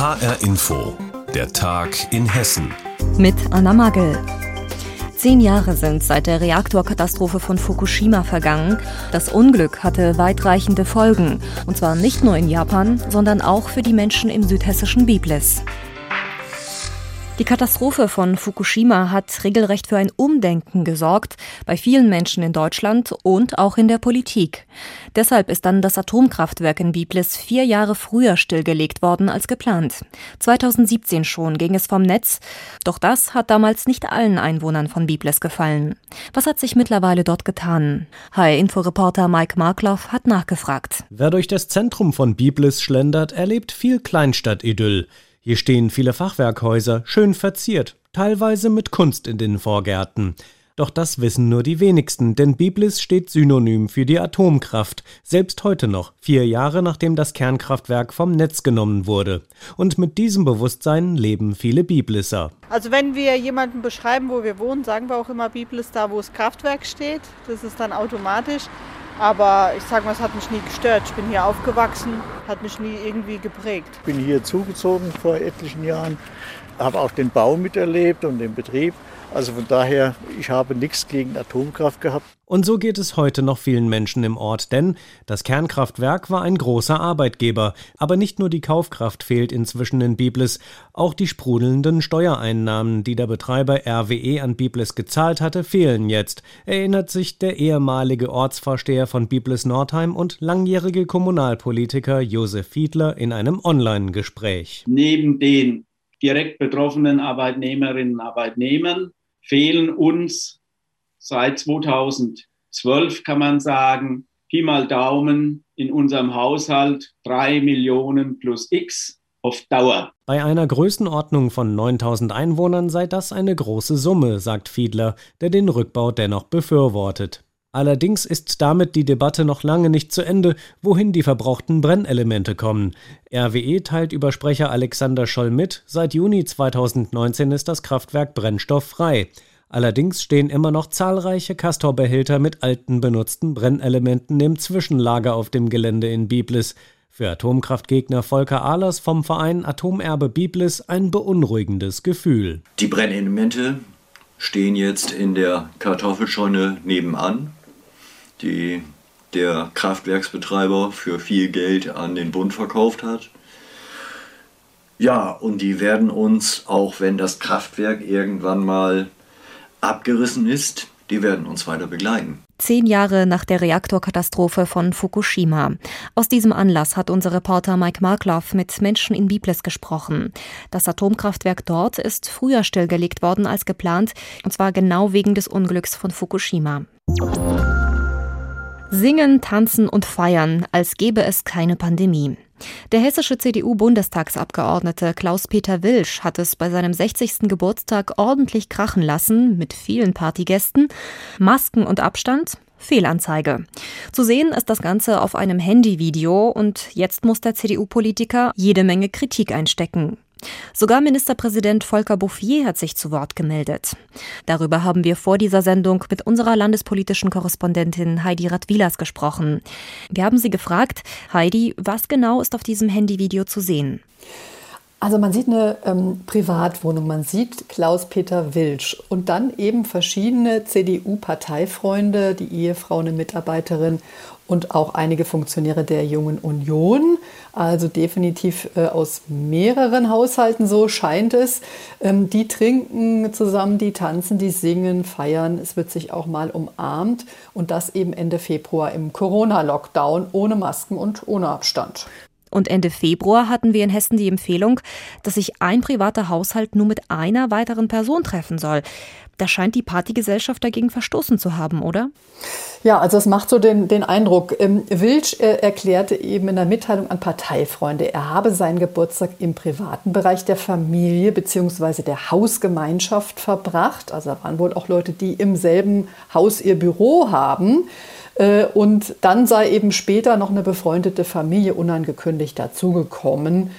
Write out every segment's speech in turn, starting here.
HR Info, der Tag in Hessen. Mit Anna Magel. Zehn Jahre sind seit der Reaktorkatastrophe von Fukushima vergangen. Das Unglück hatte weitreichende Folgen. Und zwar nicht nur in Japan, sondern auch für die Menschen im südhessischen Biblis. Die Katastrophe von Fukushima hat regelrecht für ein Umdenken gesorgt bei vielen Menschen in Deutschland und auch in der Politik. Deshalb ist dann das Atomkraftwerk in Biblis vier Jahre früher stillgelegt worden als geplant. 2017 schon ging es vom Netz, doch das hat damals nicht allen Einwohnern von Biblis gefallen. Was hat sich mittlerweile dort getan? Hi-Inforeporter Mike Markloff hat nachgefragt. Wer durch das Zentrum von Biblis schlendert, erlebt viel Kleinstadt-Idyll. Hier stehen viele Fachwerkhäuser, schön verziert, teilweise mit Kunst in den Vorgärten. Doch das wissen nur die wenigsten, denn Biblis steht synonym für die Atomkraft, selbst heute noch, vier Jahre nachdem das Kernkraftwerk vom Netz genommen wurde. Und mit diesem Bewusstsein leben viele Biblisser. Also wenn wir jemanden beschreiben, wo wir wohnen, sagen wir auch immer Biblis da, wo das Kraftwerk steht. Das ist dann automatisch. Aber ich sage mal, es hat mich nie gestört. Ich bin hier aufgewachsen, hat mich nie irgendwie geprägt. Ich bin hier zugezogen vor etlichen Jahren, habe auch den Bau miterlebt und den Betrieb. Also von daher, ich habe nichts gegen Atomkraft gehabt. Und so geht es heute noch vielen Menschen im Ort, denn das Kernkraftwerk war ein großer Arbeitgeber. Aber nicht nur die Kaufkraft fehlt inzwischen in Biblis, auch die sprudelnden Steuereinnahmen, die der Betreiber RWE an Biblis gezahlt hatte, fehlen jetzt, erinnert sich der ehemalige Ortsvorsteher von Biblis Nordheim und langjährige Kommunalpolitiker Josef Fiedler in einem Online-Gespräch. Neben den direkt betroffenen Arbeitnehmerinnen und Arbeitnehmern fehlen uns seit 2012, kann man sagen, Pi mal Daumen in unserem Haushalt drei Millionen plus X auf Dauer. Bei einer Größenordnung von 9000 Einwohnern sei das eine große Summe, sagt Fiedler, der den Rückbau dennoch befürwortet. Allerdings ist damit die Debatte noch lange nicht zu Ende, wohin die verbrauchten Brennelemente kommen. RWE teilt über Sprecher Alexander Scholl mit, seit Juni 2019 ist das Kraftwerk brennstofffrei. Allerdings stehen immer noch zahlreiche Castorbehälter mit alten benutzten Brennelementen im Zwischenlager auf dem Gelände in Biblis. Für Atomkraftgegner Volker Ahlers vom Verein Atomerbe Biblis ein beunruhigendes Gefühl. Die Brennelemente stehen jetzt in der Kartoffelscheune nebenan die der Kraftwerksbetreiber für viel Geld an den Bund verkauft hat. Ja, und die werden uns, auch wenn das Kraftwerk irgendwann mal abgerissen ist, die werden uns weiter begleiten. Zehn Jahre nach der Reaktorkatastrophe von Fukushima. Aus diesem Anlass hat unser Reporter Mike Markloff mit Menschen in Biblis gesprochen. Das Atomkraftwerk dort ist früher stillgelegt worden als geplant, und zwar genau wegen des Unglücks von Fukushima. Singen, tanzen und feiern, als gäbe es keine Pandemie. Der hessische CDU-Bundestagsabgeordnete Klaus-Peter Wilsch hat es bei seinem 60. Geburtstag ordentlich krachen lassen mit vielen Partygästen, Masken und Abstand, Fehlanzeige. Zu sehen ist das Ganze auf einem Handyvideo und jetzt muss der CDU-Politiker jede Menge Kritik einstecken. Sogar Ministerpräsident Volker Bouffier hat sich zu Wort gemeldet. Darüber haben wir vor dieser Sendung mit unserer landespolitischen Korrespondentin Heidi Radwilas gesprochen. Wir haben sie gefragt, Heidi, was genau ist auf diesem Handyvideo zu sehen? Also man sieht eine ähm, Privatwohnung, man sieht Klaus-Peter Wilsch und dann eben verschiedene CDU-Parteifreunde, die Ehefrau, eine Mitarbeiterin und auch einige Funktionäre der Jungen Union. Also definitiv äh, aus mehreren Haushalten, so scheint es. Ähm, die trinken zusammen, die tanzen, die singen, feiern. Es wird sich auch mal umarmt und das eben Ende Februar im Corona-Lockdown ohne Masken und ohne Abstand. Und Ende Februar hatten wir in Hessen die Empfehlung, dass sich ein privater Haushalt nur mit einer weiteren Person treffen soll. Da scheint die Partygesellschaft dagegen verstoßen zu haben, oder? Ja, also es macht so den, den Eindruck. Ähm, Wilsch äh, erklärte eben in der Mitteilung an Parteifreunde, er habe seinen Geburtstag im privaten Bereich der Familie bzw. der Hausgemeinschaft verbracht. Also da waren wohl auch Leute, die im selben Haus ihr Büro haben. Äh, und dann sei eben später noch eine befreundete Familie unangekündigt dazugekommen.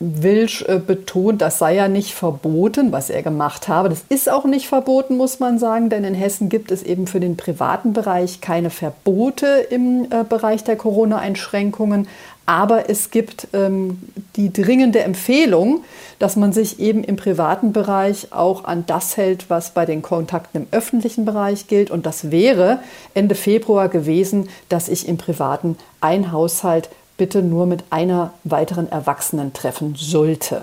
Wilsch äh, betont, das sei ja nicht verboten, was er gemacht habe. Das ist auch nicht verboten, muss man sagen, denn in Hessen gibt es eben für den privaten Bereich keine Verbote im äh, Bereich der Corona-Einschränkungen. Aber es gibt ähm, die dringende Empfehlung, dass man sich eben im privaten Bereich auch an das hält, was bei den Kontakten im öffentlichen Bereich gilt. Und das wäre Ende Februar gewesen, dass ich im privaten ein Haushalt bitte nur mit einer weiteren Erwachsenen treffen sollte.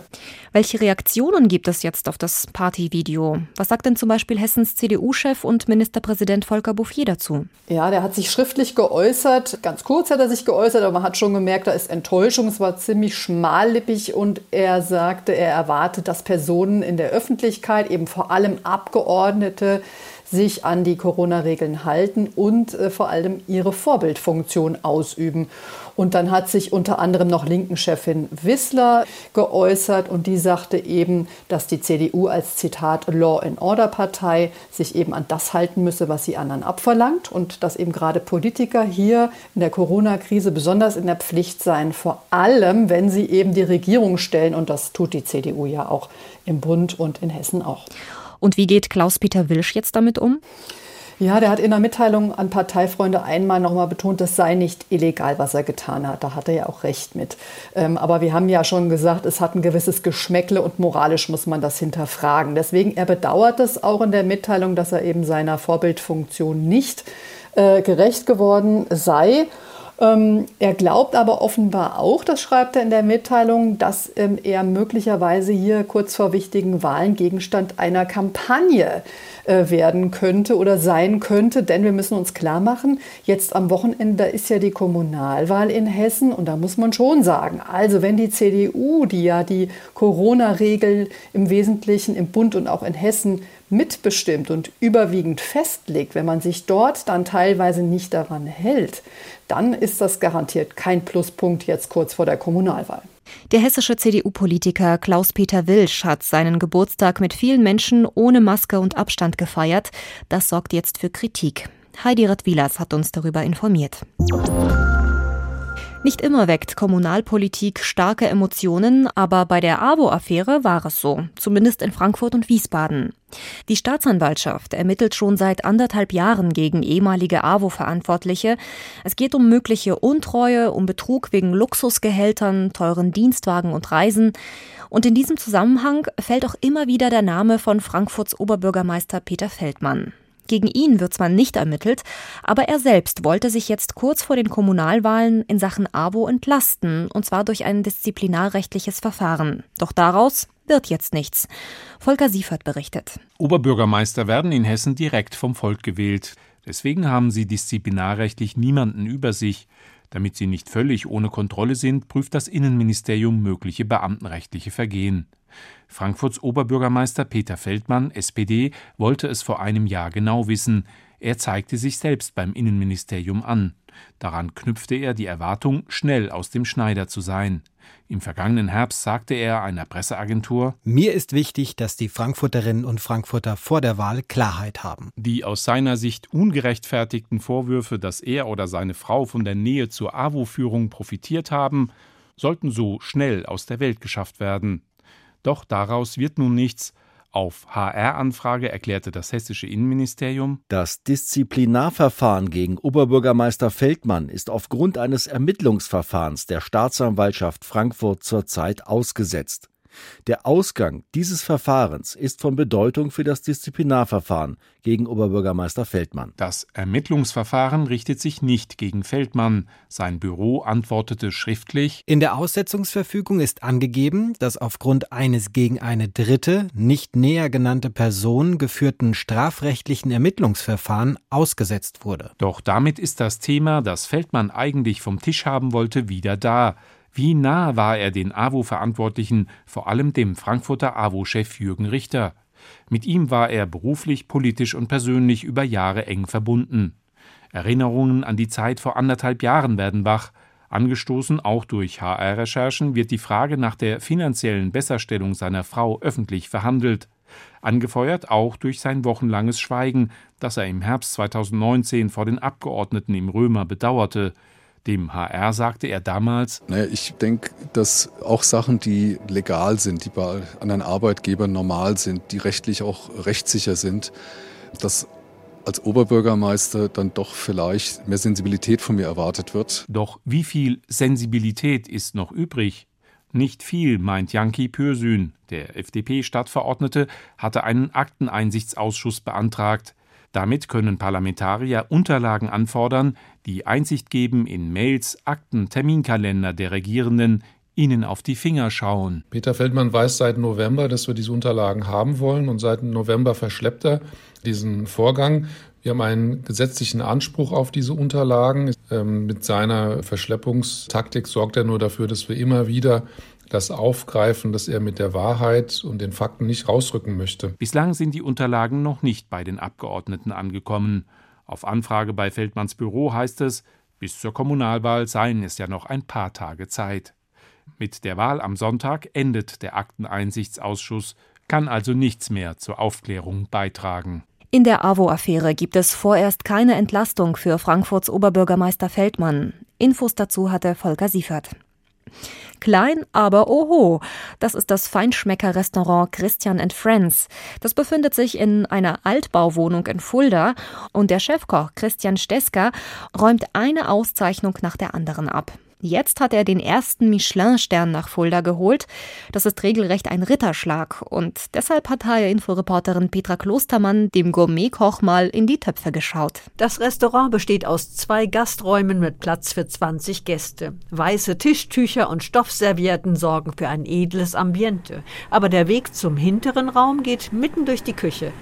Welche Reaktionen gibt es jetzt auf das Partyvideo? Was sagt denn zum Beispiel Hessens CDU-Chef und Ministerpräsident Volker Bouffier dazu? Ja, der hat sich schriftlich geäußert. Ganz kurz hat er sich geäußert, aber man hat schon gemerkt, da ist Enttäuschung. Es war ziemlich schmallippig und er sagte, er erwartet, dass Personen in der Öffentlichkeit, eben vor allem Abgeordnete, sich an die Corona-Regeln halten und äh, vor allem ihre Vorbildfunktion ausüben. Und dann hat sich unter anderem noch Linken-Chefin Wissler geäußert und die sagte eben, dass die CDU als Zitat Law and Order Partei sich eben an das halten müsse, was sie anderen abverlangt und dass eben gerade Politiker hier in der Corona-Krise besonders in der Pflicht seien, vor allem wenn sie eben die Regierung stellen und das tut die CDU ja auch im Bund und in Hessen auch. Und wie geht Klaus-Peter Wilsch jetzt damit um? Ja, der hat in der Mitteilung an Parteifreunde einmal nochmal betont, das sei nicht illegal, was er getan hat. Da hat er ja auch recht mit. Ähm, aber wir haben ja schon gesagt, es hat ein gewisses Geschmäckle und moralisch muss man das hinterfragen. Deswegen, er bedauert es auch in der Mitteilung, dass er eben seiner Vorbildfunktion nicht äh, gerecht geworden sei. Ähm, er glaubt aber offenbar auch, das schreibt er in der Mitteilung, dass ähm, er möglicherweise hier kurz vor wichtigen Wahlen Gegenstand einer Kampagne äh, werden könnte oder sein könnte. Denn wir müssen uns klar machen, jetzt am Wochenende ist ja die Kommunalwahl in Hessen und da muss man schon sagen, also wenn die CDU, die ja die Corona-Regeln im Wesentlichen im Bund und auch in Hessen mitbestimmt und überwiegend festlegt, wenn man sich dort dann teilweise nicht daran hält, dann ist das garantiert kein Pluspunkt jetzt kurz vor der Kommunalwahl. Der hessische CDU-Politiker Klaus-Peter Wilsch hat seinen Geburtstag mit vielen Menschen ohne Maske und Abstand gefeiert. Das sorgt jetzt für Kritik. Heidi Radwilas hat uns darüber informiert. Nicht immer weckt Kommunalpolitik starke Emotionen, aber bei der AWO-Affäre war es so, zumindest in Frankfurt und Wiesbaden. Die Staatsanwaltschaft ermittelt schon seit anderthalb Jahren gegen ehemalige AWO-Verantwortliche. Es geht um mögliche Untreue, um Betrug wegen Luxusgehältern, teuren Dienstwagen und Reisen. Und in diesem Zusammenhang fällt auch immer wieder der Name von Frankfurts Oberbürgermeister Peter Feldmann. Gegen ihn wird zwar nicht ermittelt, aber er selbst wollte sich jetzt kurz vor den Kommunalwahlen in Sachen AWO entlasten, und zwar durch ein disziplinarrechtliches Verfahren. Doch daraus wird jetzt nichts. Volker Siefert berichtet. Oberbürgermeister werden in Hessen direkt vom Volk gewählt. Deswegen haben sie disziplinarrechtlich niemanden über sich. Damit sie nicht völlig ohne Kontrolle sind, prüft das Innenministerium mögliche beamtenrechtliche Vergehen. Frankfurts Oberbürgermeister Peter Feldmann, SPD, wollte es vor einem Jahr genau wissen. Er zeigte sich selbst beim Innenministerium an. Daran knüpfte er die Erwartung, schnell aus dem Schneider zu sein. Im vergangenen Herbst sagte er einer Presseagentur Mir ist wichtig, dass die Frankfurterinnen und Frankfurter vor der Wahl Klarheit haben. Die aus seiner Sicht ungerechtfertigten Vorwürfe, dass er oder seine Frau von der Nähe zur AWO-Führung profitiert haben, sollten so schnell aus der Welt geschafft werden. Doch daraus wird nun nichts. Auf HR-Anfrage erklärte das hessische Innenministerium, das Disziplinarverfahren gegen Oberbürgermeister Feldmann ist aufgrund eines Ermittlungsverfahrens der Staatsanwaltschaft Frankfurt zurzeit ausgesetzt. Der Ausgang dieses Verfahrens ist von Bedeutung für das Disziplinarverfahren gegen Oberbürgermeister Feldmann. Das Ermittlungsverfahren richtet sich nicht gegen Feldmann. Sein Büro antwortete schriftlich In der Aussetzungsverfügung ist angegeben, dass aufgrund eines gegen eine dritte, nicht näher genannte Person geführten strafrechtlichen Ermittlungsverfahren ausgesetzt wurde. Doch damit ist das Thema, das Feldmann eigentlich vom Tisch haben wollte, wieder da. Wie nah war er den AWO-Verantwortlichen, vor allem dem Frankfurter AWO-Chef Jürgen Richter? Mit ihm war er beruflich, politisch und persönlich über Jahre eng verbunden. Erinnerungen an die Zeit vor anderthalb Jahren werden wach. Angestoßen auch durch HR-Recherchen wird die Frage nach der finanziellen Besserstellung seiner Frau öffentlich verhandelt. Angefeuert auch durch sein wochenlanges Schweigen, das er im Herbst 2019 vor den Abgeordneten im Römer bedauerte. Dem HR sagte er damals, naja, ich denke, dass auch Sachen, die legal sind, die bei anderen Arbeitgebern normal sind, die rechtlich auch rechtssicher sind, dass als Oberbürgermeister dann doch vielleicht mehr Sensibilität von mir erwartet wird. Doch wie viel Sensibilität ist noch übrig? Nicht viel, meint Janki Pürsün. Der FDP-Stadtverordnete hatte einen Akteneinsichtsausschuss beantragt. Damit können Parlamentarier Unterlagen anfordern, die Einsicht geben in Mails, Akten, Terminkalender der Regierenden, ihnen auf die Finger schauen. Peter Feldmann weiß seit November, dass wir diese Unterlagen haben wollen und seit November verschleppt er diesen Vorgang. Wir haben einen gesetzlichen Anspruch auf diese Unterlagen. Ähm, mit seiner Verschleppungstaktik sorgt er nur dafür, dass wir immer wieder das aufgreifen, dass er mit der Wahrheit und den Fakten nicht rausrücken möchte. Bislang sind die Unterlagen noch nicht bei den Abgeordneten angekommen. Auf Anfrage bei Feldmanns Büro heißt es, bis zur Kommunalwahl seien es ja noch ein paar Tage Zeit. Mit der Wahl am Sonntag endet der Akteneinsichtsausschuss, kann also nichts mehr zur Aufklärung beitragen. In der AWO-Affäre gibt es vorerst keine Entlastung für Frankfurts Oberbürgermeister Feldmann. Infos dazu hatte Volker Siefert. Klein, aber oho. Das ist das Feinschmecker-Restaurant Christian Friends. Das befindet sich in einer Altbauwohnung in Fulda und der Chefkoch Christian Steska räumt eine Auszeichnung nach der anderen ab. Jetzt hat er den ersten Michelin-Stern nach Fulda geholt. Das ist regelrecht ein Ritterschlag. Und deshalb hat HR-Inforeporterin Petra Klostermann dem Gourmetkoch mal in die Töpfe geschaut. Das Restaurant besteht aus zwei Gasträumen mit Platz für 20 Gäste. Weiße Tischtücher und Stoffservietten sorgen für ein edles Ambiente. Aber der Weg zum hinteren Raum geht mitten durch die Küche.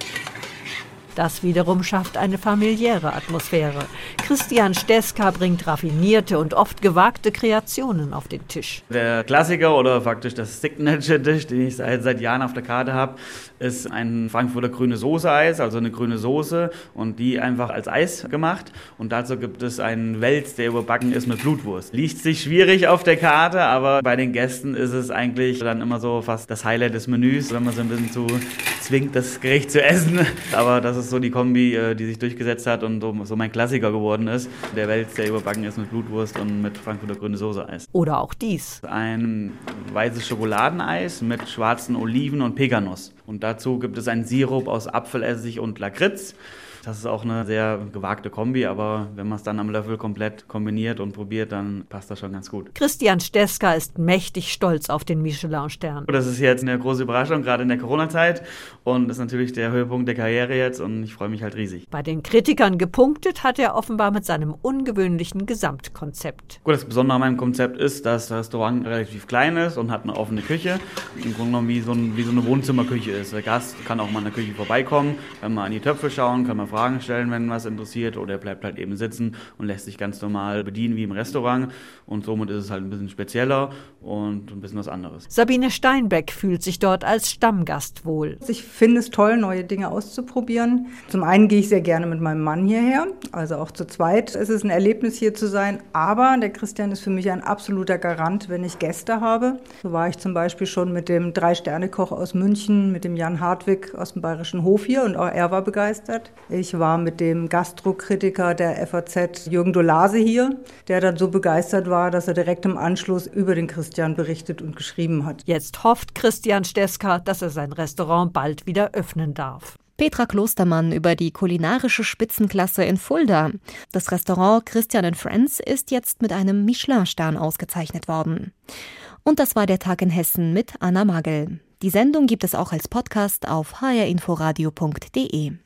Das wiederum schafft eine familiäre Atmosphäre. Christian Steska bringt raffinierte und oft gewagte Kreationen auf den Tisch. Der Klassiker oder faktisch das Signature-Dish, den ich seit, seit Jahren auf der Karte habe, ist ein Frankfurter grüne Soße-Eis, also eine grüne Soße und die einfach als Eis gemacht. Und dazu gibt es einen Wels, der überbacken ist mit Blutwurst. Liegt sich schwierig auf der Karte, aber bei den Gästen ist es eigentlich dann immer so fast das Highlight des Menüs, wenn man so ein bisschen zu zwingt, das Gericht zu essen. Aber das ist so die Kombi, äh, die sich durchgesetzt hat und so mein Klassiker geworden ist. Der Wels, der überbacken ist mit Blutwurst und mit Frankfurter grüne Soße-Eis. Oder auch dies. Ein weißes Schokoladeneis mit schwarzen Oliven und Peganuss. Und dazu gibt es einen Sirup aus Apfelessig und Lakritz. Das ist auch eine sehr gewagte Kombi, aber wenn man es dann am Löffel komplett kombiniert und probiert, dann passt das schon ganz gut. Christian Steska ist mächtig stolz auf den Michelin-Stern. Das ist jetzt eine große Überraschung, gerade in der Corona-Zeit. Und das ist natürlich der Höhepunkt der Karriere jetzt und ich freue mich halt riesig. Bei den Kritikern gepunktet hat er offenbar mit seinem ungewöhnlichen Gesamtkonzept. Gut, das Besondere an meinem Konzept ist, dass das Restaurant relativ klein ist und hat eine offene Küche. Im Grunde genommen wie so, ein, wie so eine Wohnzimmerküche ist. Der Gast kann auch mal in der Küche vorbeikommen, kann mal an die Töpfe schauen, kann mal Fragen stellen, wenn was interessiert, oder er bleibt halt eben sitzen und lässt sich ganz normal bedienen wie im Restaurant. Und somit ist es halt ein bisschen spezieller und ein bisschen was anderes. Sabine Steinbeck fühlt sich dort als Stammgast wohl. Ich finde es toll, neue Dinge auszuprobieren. Zum einen gehe ich sehr gerne mit meinem Mann hierher, also auch zu zweit. Es ist ein Erlebnis hier zu sein, aber der Christian ist für mich ein absoluter Garant, wenn ich Gäste habe. So war ich zum Beispiel schon mit dem Drei-Sterne-Koch aus München, mit dem Jan Hartwig aus dem Bayerischen Hof hier und auch er war begeistert. Ich war mit dem Gastrokritiker der FAZ Jürgen Dolase hier, der dann so begeistert war, dass er direkt im Anschluss über den Christian berichtet und geschrieben hat. Jetzt hofft Christian Steska, dass er sein Restaurant bald wieder öffnen darf. Petra Klostermann über die kulinarische Spitzenklasse in Fulda. Das Restaurant Christian Friends ist jetzt mit einem Michelin-Stern ausgezeichnet worden. Und das war der Tag in Hessen mit Anna Magel. Die Sendung gibt es auch als Podcast auf hrinforadio.de.